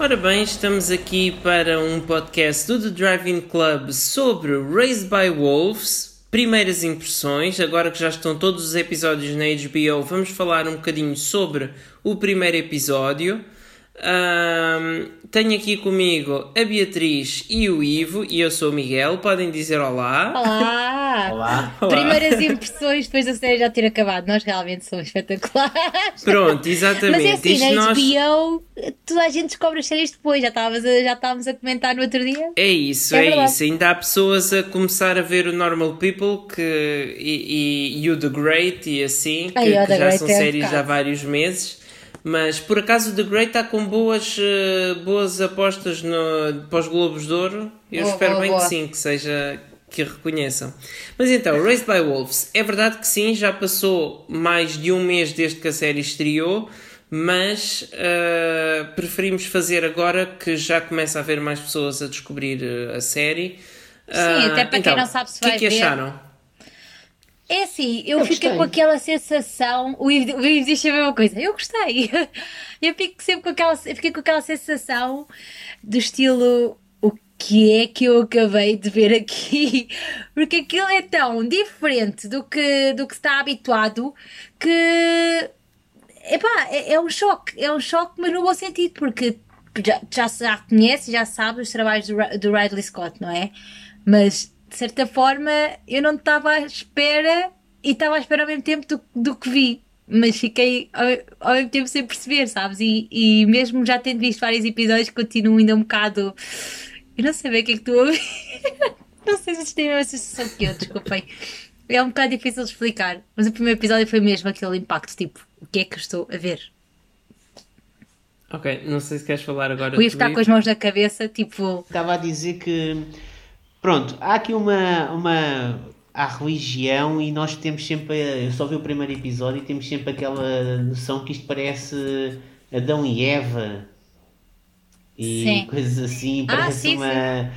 Ora bem, estamos aqui para um podcast do The Driving Club sobre Raised by Wolves, primeiras impressões. Agora que já estão todos os episódios na HBO, vamos falar um bocadinho sobre o primeiro episódio. Um, tenho aqui comigo a Beatriz e o Ivo, e eu sou o Miguel. Podem dizer olá. Olá! Olá! Primeiras impressões depois da série já ter acabado. Nós realmente somos espetaculares. Pronto, exatamente. Mas é assim, Isto na nós- HBO, toda a gente descobre as séries depois. Já estávamos a, já estávamos a comentar no outro dia. É isso, É é, isso. Ainda há pessoas a começar a ver o Normal People que, e, e, e o The Great e assim, que, Ai, que já são é um séries há vários meses. Mas por acaso o The Great está com boas, eh, boas apostas no, para os Globos de Ouro. Eu Boa, espero boa, bem boa. que sim, que seja que reconheçam. Mas então, Raised by Wolves, é verdade que sim, já passou mais de um mês desde que a série estreou, mas eh, preferimos fazer agora que já começa a haver mais pessoas a descobrir eh, a série. Sim, até para quem então, não sabe se o que é vai que ver. acharam? É assim, eu, Eu fiquei gostei. com aquela sensação. O Ivo diz a mesma coisa. Eu gostei. Eu fico sempre com aquela, eu fiquei com aquela sensação do estilo. O que é que eu acabei de ver aqui? Porque aquilo é tão diferente do que, do que se está habituado que. Epá, é, é um choque. É um choque, mas no bom sentido, porque já, já, já conhece, já sabe os trabalhos do, do Ridley Scott, não é? Mas de certa forma eu não estava à espera e estava à espera ao mesmo tempo do, do que vi. Mas fiquei ao, ao mesmo tempo sem perceber, sabes? E, e mesmo já tendo visto vários episódios, continuo ainda um bocado. Eu não sei bem o que é que estou a ouvir. não sei se isto tem a mesma sensação que eu, desculpem. É um bocado difícil de explicar. Mas o primeiro episódio foi mesmo aquele impacto, tipo, o que é que eu estou a ver? Ok, não sei se queres falar agora. O Ivo tu, está com as mãos na cabeça, tipo. Estava a dizer que, pronto, há aqui uma, uma há religião e nós temos sempre, eu só vi o primeiro episódio e temos sempre aquela noção que isto parece Adão e Eva e Sim. coisas assim, Ah, parece sim, uma...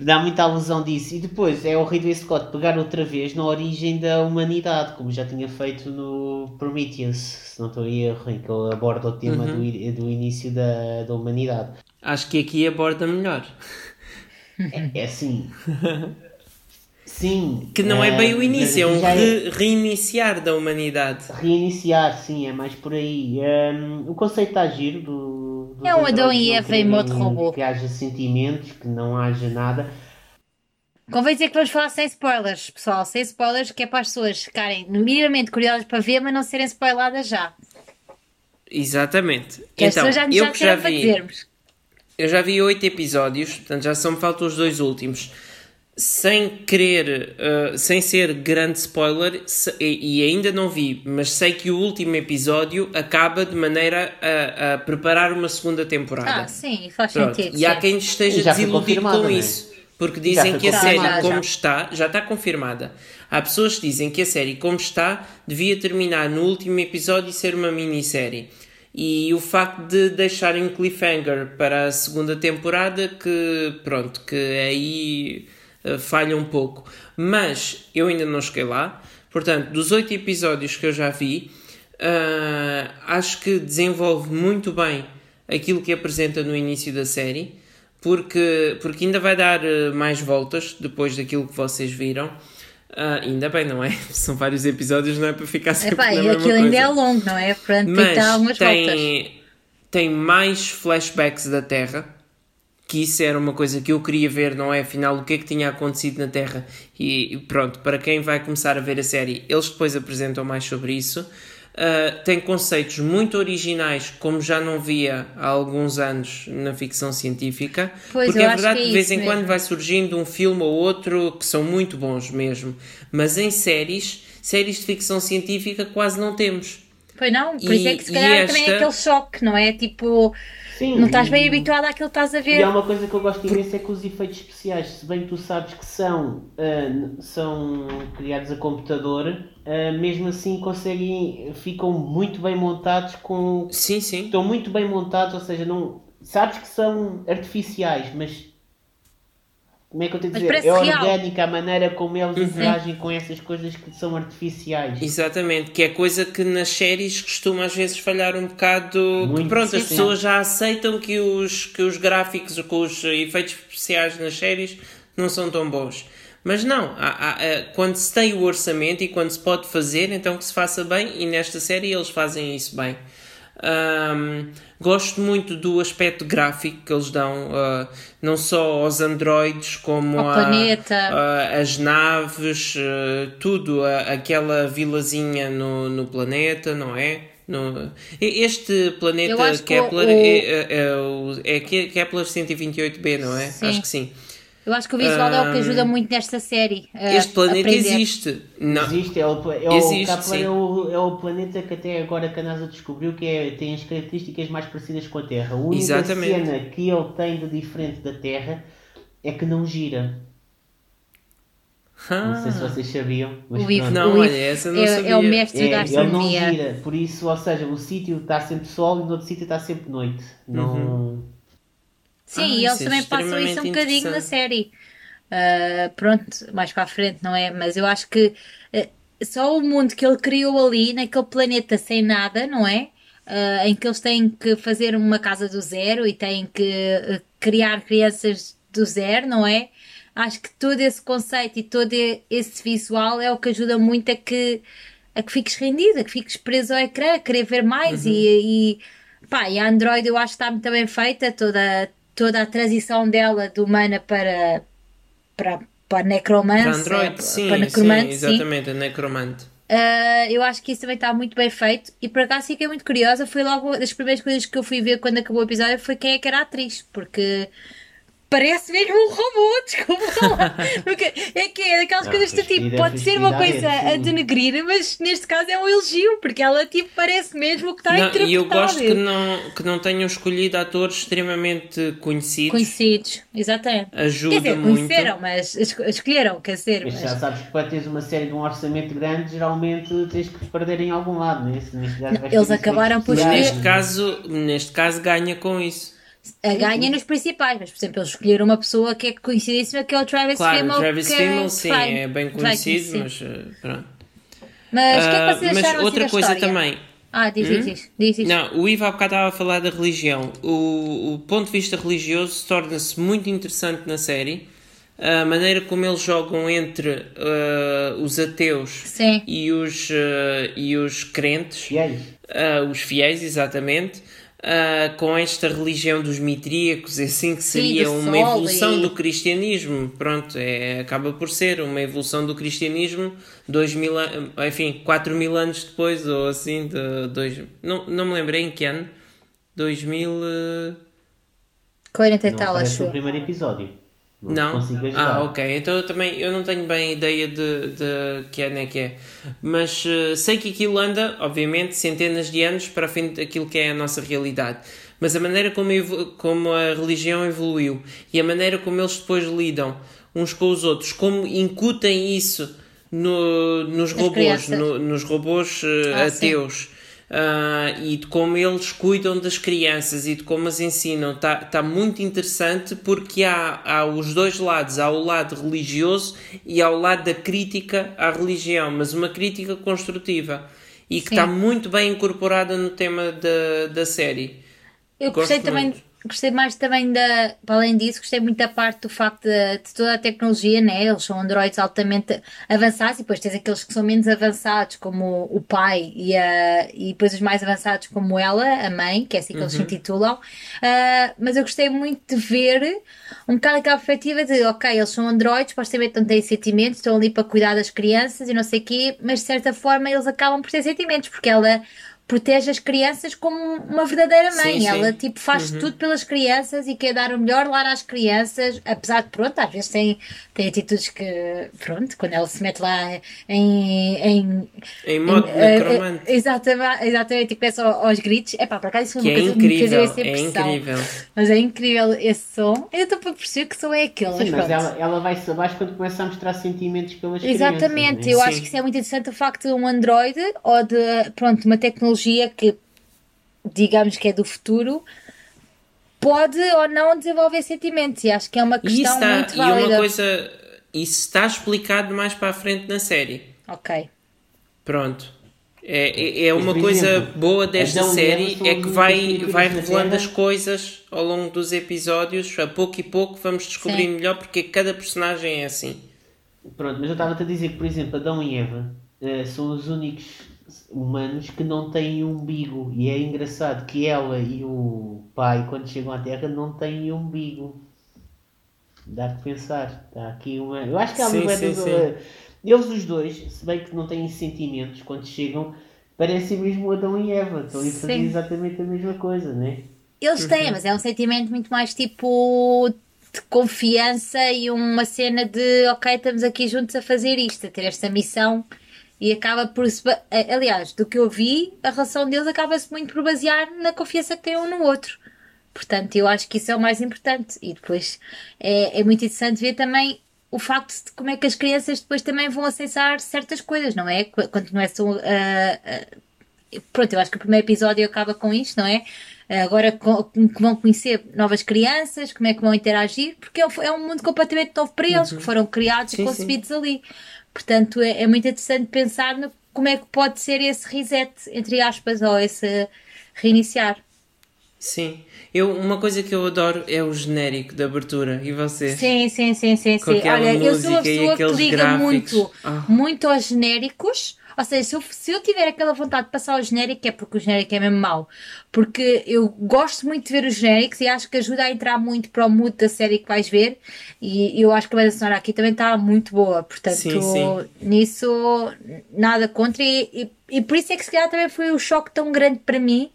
Dá muita alusão disso. E depois é o Ridley Scott pegar outra vez na origem da humanidade, como já tinha feito no Prometheus, se não estou em erro, em que ele aborda o tema Uhum. do, do início da, da humanidade. Acho que aqui aborda melhor. É assim. Sim. Que não é bem o início, é um já re- reiniciar da humanidade. Reiniciar, sim, é mais por aí. Um, o conceito está giro do, dos É um Adão e Eva em modo robô. Que haja sentimentos, que não haja nada. Convém dizer que vamos falar sem spoilers, pessoal. Sem spoilers, que é para as pessoas ficarem minimamente curiosas para ver, mas não serem spoiladas já. Exatamente. Que as então, pessoas já nos eu já que já disseram para vi, dizermos. Eu já vi oito episódios, portanto já só me faltam os dois últimos. Sem querer, uh, sem ser grande spoiler, se- e, e ainda não vi, mas sei que o último episódio acaba de maneira a, a preparar uma segunda temporada. Ah, sim, faz Pronto, sentido. E há sim. quem esteja desiludido com não é? isso. Porque dizem que a série, como já. está, já está confirmada. Há pessoas que dizem que a série, como está, devia terminar no último episódio e ser uma minissérie. E o facto de deixarem cliffhanger para a segunda temporada, que pronto, que aí eh, falha um pouco. Mas eu ainda não cheguei lá. Portanto, dos oito episódios que eu já vi, ah, acho que desenvolve muito bem aquilo que apresenta no início da série, porque, porque ainda vai dar eh, mais voltas depois daquilo que vocês viram. Ah, ainda bem, não é? São vários episódios, não é para ficar sempre Epá, na e mesma aquilo ainda é coisa. longo, não é? Portanto, tem que dar algumas Mas voltas. tem, mais flashbacks da Terra, que isso era uma coisa que eu queria ver, não é? Afinal, o que é que tinha acontecido na Terra? E pronto, para quem vai começar a ver a série, eles depois apresentam mais sobre isso. Uh, tem conceitos muito originais, como já não via há alguns anos na ficção científica. Pois, porque é verdade que é de vez em quando mesmo. vai surgindo um filme ou outro que são muito bons mesmo. Mas em séries, séries de ficção científica quase não temos. Pois não, por E- isso é que se calhar também é esta- aquele choque, não é? Tipo, Sim, não estás bem e- habituado àquilo que estás a E ver. há uma coisa que eu gosto imenso é que os efeitos especiais, se bem que tu sabes que são, n- são criados a computador, ah, mesmo assim conseguem, ficam muito bem montados com. Sim, sim. Estão muito bem montados, ou seja, não. Sabes que são artificiais, mas como é que eu tenho a dizer? É real. orgânica a maneira como eles interagem com essas coisas que são artificiais. Exatamente, que é coisa que nas séries costuma às vezes falhar um bocado. que Muito, pronto, as sim. pessoas já aceitam que os, que os gráficos, que os efeitos especiais nas séries não são tão bons. Mas não, há- há- há- quando se tem o orçamento e quando se pode fazer, então que se faça bem, e nesta série eles fazem isso bem. Ahm, gosto muito do aspecto gráfico que eles dão, ah, não só aos androides, como Ao a- a- as naves, ah, tudo, aquela vilazinha no, no planeta, não é? No, este planeta Kepler o- é, é, é, é Ke- Kepler 128b, não é? Sim. Acho que sim. Eu acho que o visual é o que ajuda muito nesta série. a Este planeta aprender. existe. Não. Existe, é o, é o Existe, é o, é o planeta que até agora que a NASA descobriu que é, tem as características mais parecidas com a Terra. A única Exatamente. cena que ele tem de diferente da Terra é que não gira. Não sei se Ah, vocês sabiam. Mas O Ivo. Não, o Ivo não é, sabia. é o mestre É, da ele não astronomia. gira, por isso, ou seja, o sítio está sempre sol e no outro sítio está sempre noite. Não... Uhum. Sim, Ah, e eles é também passam isso um bocadinho na série. Ah, pronto, mais para a frente, não é? Mas eu acho que eh, só o mundo que ele criou ali, naquele planeta sem nada, não é? Ah, em que eles têm que fazer uma casa do zero e têm que criar crianças do zero, não é? Acho que todo esse conceito e todo esse visual é o que ajuda muito a que, a que fiques rendido, a que fiques preso ao ecrã, a querer ver mais Uhum. e, e pá, e a Android eu acho que está muito bem feita, toda, toda a transição dela de humana para, para, para necromante, Para Android, sim, para sim, necromante, sim. exatamente, a necromante. Uh, eu acho que isso também está muito bem feito e por acaso fiquei muito curiosa. Foi logo das primeiras coisas que eu fui ver quando acabou o episódio foi quem é que era a atriz, porque parece mesmo um robô, desculpa lá. Porque é que é daquelas Não, coisas que tipo, pode ser uma coisa a ver, a denegrir, mas neste caso é um elogio, porque ela tipo parece mesmo o que está a Não, interpretar. e eu gosto que não, que não tenham escolhido atores extremamente conhecidos. Conhecidos, exatamente. Ajuda Quer dizer, muito. conheceram, mas es- escolheram, quer dizer, Mas já sabes que para teres uma série de um orçamento grande, geralmente tens que perder em algum lado, né? Se caso vais Eles acabaram por especiais. neste caso, neste caso ganha com isso. A ganha nos principais, mas por exemplo, eles escolheram uma pessoa que é conhecidíssima, que é o Travis Claro, Fimmel. o Travis que Fimmel, sim, vai- é bem conhecido, mas uh, pronto. Mas o que é Ah, que vocês mas acharam assim outra coisa história? também. Ah, diz, diz, diz, diz, diz. Não, o Ivo há bocado estava a falar da religião. O, o ponto de vista religioso torna-se muito interessante na série. A maneira como eles jogam entre ah, os ateus Sim. e os, ah, e os crentes, Fiéis. ah, os fiéis, exatamente, ah, com esta religião dos mitríacos, é assim que seria do uma evolução e- do cristianismo. Pronto, é, acaba por ser uma evolução do cristianismo dois mil, an- enfim, 4 mil anos depois, ou assim, de dois, não, não me lembrei em que ano. 2000. eh, 40 e Não tal, acho eu. primeiro episódio. Não, consigo ajudar. Ah, ok. Então eu também eu não tenho bem ideia de, de que ano é que é. Mas eh, sei que aquilo anda, obviamente, centenas de anos para a frente daquilo que é a nossa realidade. Mas a maneira como, como a religião evoluiu e a maneira como eles depois lidam uns com os outros, como incutem isso no- nos robôs, no- nos robôs eh, Ah, sim. Ah, e de como eles cuidam das crianças e de como as ensinam. Está tá muito interessante porque há, há os dois lados. Há o lado religioso e há o lado da crítica à religião, mas uma crítica construtiva. E que Sim. está muito bem incorporada no tema da, da série. Eu Gosto gostei também, muito. Gostei mais também da, para além disso, gostei muito da parte do facto de, de toda a tecnologia, né? Eles são androides altamente avançados e depois tens aqueles que são menos avançados, como o pai, e, a, e depois os mais avançados, como ela, a mãe, que é assim que eles se intitulam. Ah, mas eu gostei muito de ver um bocado aquela perspectiva de, ok, eles são androides, supostamente não têm sentimentos, estão ali para cuidar das crianças e não sei o quê, mas de certa forma eles acabam por ter sentimentos, porque ela protege as crianças como uma verdadeira mãe. Sim, sim. Ela tipo faz tudo pelas crianças e quer dar o melhor lar às crianças, apesar de pronto, às vezes tem, tem atitudes que pronto, quando ela se mete lá em, em Em modo necromante. eh, exatamente, exatamente, e começa ao- aos gritos. É pá, por acaso isso foi Que uma é coisa que me fez incrível, essa é impressão. incrível. Mas é incrível esse som. Eu estou para perceber que som é aquele, Sim, mas pronto. ela, ela vai-se abaixo quando começa a mostrar sentimentos pelas Exatamente, crianças. eu né? acho Sim. que isso é muito interessante o facto de um Android ou de pronto, uma tecnologia que digamos que é do futuro pode ou não desenvolver sentimentos. E acho que é uma E, questão isso está, muito e válida. uma coisa, isso está explicado mais para a frente na série. Ok. Pronto. É, é, é uma coisa boa desta e série é que vai, vai revelando as coisas ao longo dos episódios, a pouco e pouco vamos descobrindo Sim. melhor porque cada personagem é assim. Pronto, mas eu estava-te a dizer que, por exemplo, Adão e Eva eh, são os únicos humanos que não têm umbigo. E é engraçado que ela e o pai, quando chegam à Terra, não têm umbigo. Dá que pensar. Dá aqui uma. Eu acho que há Sim, uma sim, sim. Eles os dois, se bem que não têm sentimentos quando chegam, parecem mesmo Adão e Eva. Estão a fazer exatamente a mesma coisa, né? Eles têm, mas é um sentimento muito mais tipo de confiança e uma cena de ok, estamos aqui juntos a fazer isto, a ter esta missão e acaba por se. Aliás, do que eu vi, a relação deles acaba-se muito por basear na confiança que têm um no outro. Portanto, eu acho que isso é o mais importante. E depois é, é muito interessante ver também o facto de como é que as crianças depois também vão acessar certas coisas, não é? Qu- Quando começam a, a- pronto, eu acho que o primeiro episódio acaba com isto, não é? Agora co- que vão conhecer novas crianças, como é que vão interagir, porque é um- é mundo completamente novo para eles, que foram criados Sim, e concebidos ali. Portanto, é, é muito interessante pensar no como é que pode ser esse reset, entre aspas, ou esse reiniciar. Sim. Eu, uma coisa que eu adoro é o genérico de abertura. E vocês? Sim, sim, sim, sim, sim. Olha, eu sou a música e pessoa que liga gráficos. muito, Ah. muito aos genéricos. Ou seja, se eu, se eu tiver aquela vontade de passar o genérico, é porque o genérico é mesmo mau. Porque eu gosto muito de ver os genéricos e acho que ajuda a entrar muito para o mood da série que vais ver. E eu acho que a banda sonora aqui também está muito boa. Portanto, Sim, sim. nisso, nada contra. E, e, e por isso é que se calhar também foi um choque tão grande para mim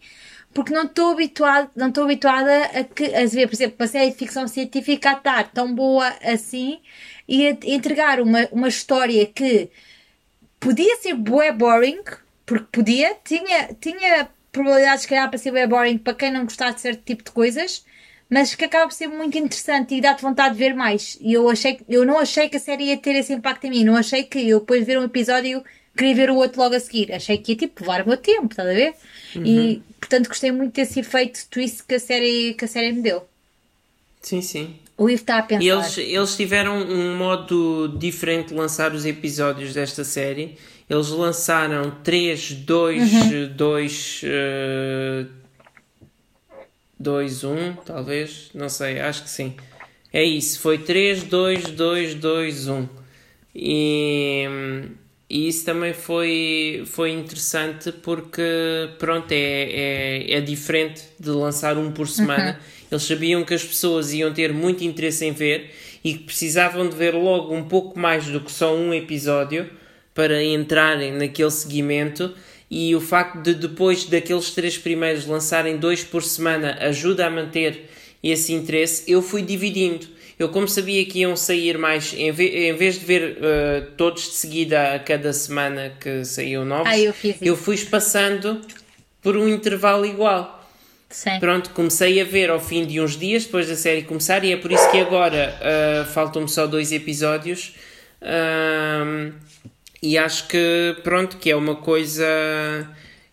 porque não estou habituada, não estou habituada a, que, a ver, por exemplo, uma série de ficção científica a estar tão boa assim e a entregar uma, uma história que podia ser bué boring, porque podia, tinha, tinha probabilidades se calhar para ser bué boring para quem não gostar de certo tipo de coisas, mas que acaba por ser muito interessante e dá-te vontade de ver mais. E eu achei eu não achei que a série ia ter esse impacto em mim, não achei que eu depois de ver um episódio queria ver o outro logo a seguir. Achei que ia tipo levar o meu tempo, estás a ver? E portanto gostei muito desse efeito twist que a série, que a série me deu. Sim, sim. O Ivo está a pensar. Eles, eles tiveram um modo diferente de lançar os episódios desta série. Eles lançaram 3, 2, Uhum. 2, 2, 1, talvez. Não sei, acho que sim. É isso, foi 3, 2, 2, 2, 1. E, e isso também foi, foi interessante porque, pronto, é, é, é diferente de lançar um por semana. Eles sabiam que as pessoas iam ter muito interesse em ver e que precisavam de ver logo um pouco mais do que só um episódio para entrarem naquele seguimento. E o facto de depois daqueles três primeiros lançarem dois por semana ajuda a manter esse interesse. Eu fui dividindo. Eu, como sabia que iam sair mais, em, ve- em vez de ver eh, todos de seguida a cada semana que saíam novos, Ah, eu isso. fui espaçando por um intervalo igual. Sim. Pronto, comecei a ver ao fim de uns dias depois da série começar e é por isso que agora ah, faltam-me só dois episódios Ahm, e acho que pronto, que é uma coisa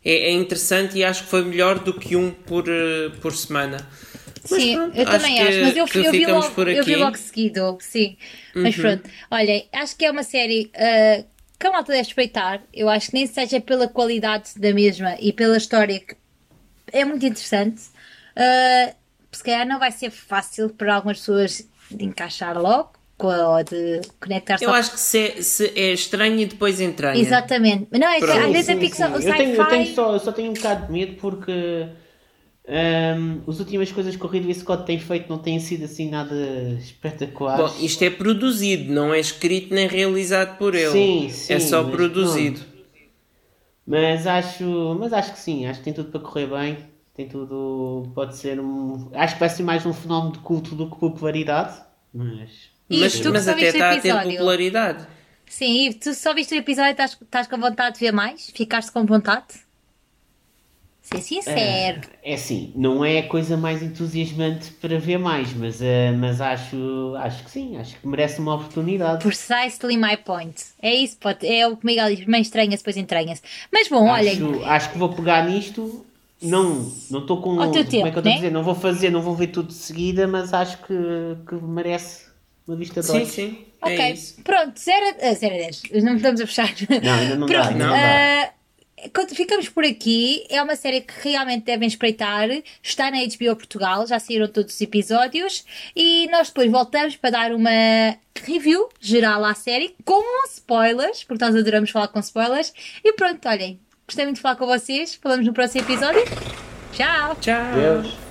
é, é interessante e acho que foi melhor do que um por, eh, por semana. Mas Sim, pronto, eu também que- acho, mas eu, eu, vi logo, eu vi. Uhum. logo seguido, sim. Mas pronto, olhem, acho que é uma série ah, que a malta deve respeitar. Eu acho que nem seja pela qualidade da mesma e pela história que é muito interessante. Ah, se calhar não vai ser fácil para algumas pessoas de encaixar logo com a- ou de conectar-se Eu ao- acho que se, se é estranho e depois entranha. Exatamente. Mas não, é às vezes a sim, ficção, sim. o Eu, tenho, eu, tenho só, eu só tenho um bocado de medo porque hum, as últimas coisas que o Ridley Scott tem feito não têm sido assim nada espetaculares. Bom, isto é produzido, não é escrito nem realizado por ele. Sim, sim, é só produzido. Mas acho, mas acho que sim, acho que tem tudo para correr bem. Tem tudo. Pode ser um. Acho que vai ser mais um fenómeno de culto do que popularidade. Mas. E Mas, tu mas até está a ter episódio? popularidade. Sim, Ivo, tu só viste o episódio e estás, estás com vontade de ver mais? Ficaste com vontade? Ser sincero. É assim, não é a coisa mais entusiasmante para ver mais, mas, eh, mas acho, acho que sim, acho que merece uma oportunidade. Precisely my point. É isso, pode, é o que o Miguel diz. Primeiro estranha-se, depois entranha-se. Mas bom, olhem. Acho, que vou pegar nisto não não estou com Ao teu como tempo, é que eu estou né? a dizer, não vou fazer, não vou ver tudo de seguida, mas acho que, que merece uma vista de Sim, sim. Ok, É isso. pronto, 0 a, 0 a 10. Não estamos a fechar. Não, ainda não dá, Pronto, ainda não ah, quando ficamos por aqui, é uma série que realmente devem espreitar. Está na HBO Portugal, já saíram todos os episódios. E nós depois voltamos para dar uma review geral à série, com spoilers, porque nós adoramos falar com spoilers. E pronto, olhem, gostei muito de falar com vocês. Falamos no próximo episódio. Tchau! Tchau. Deus.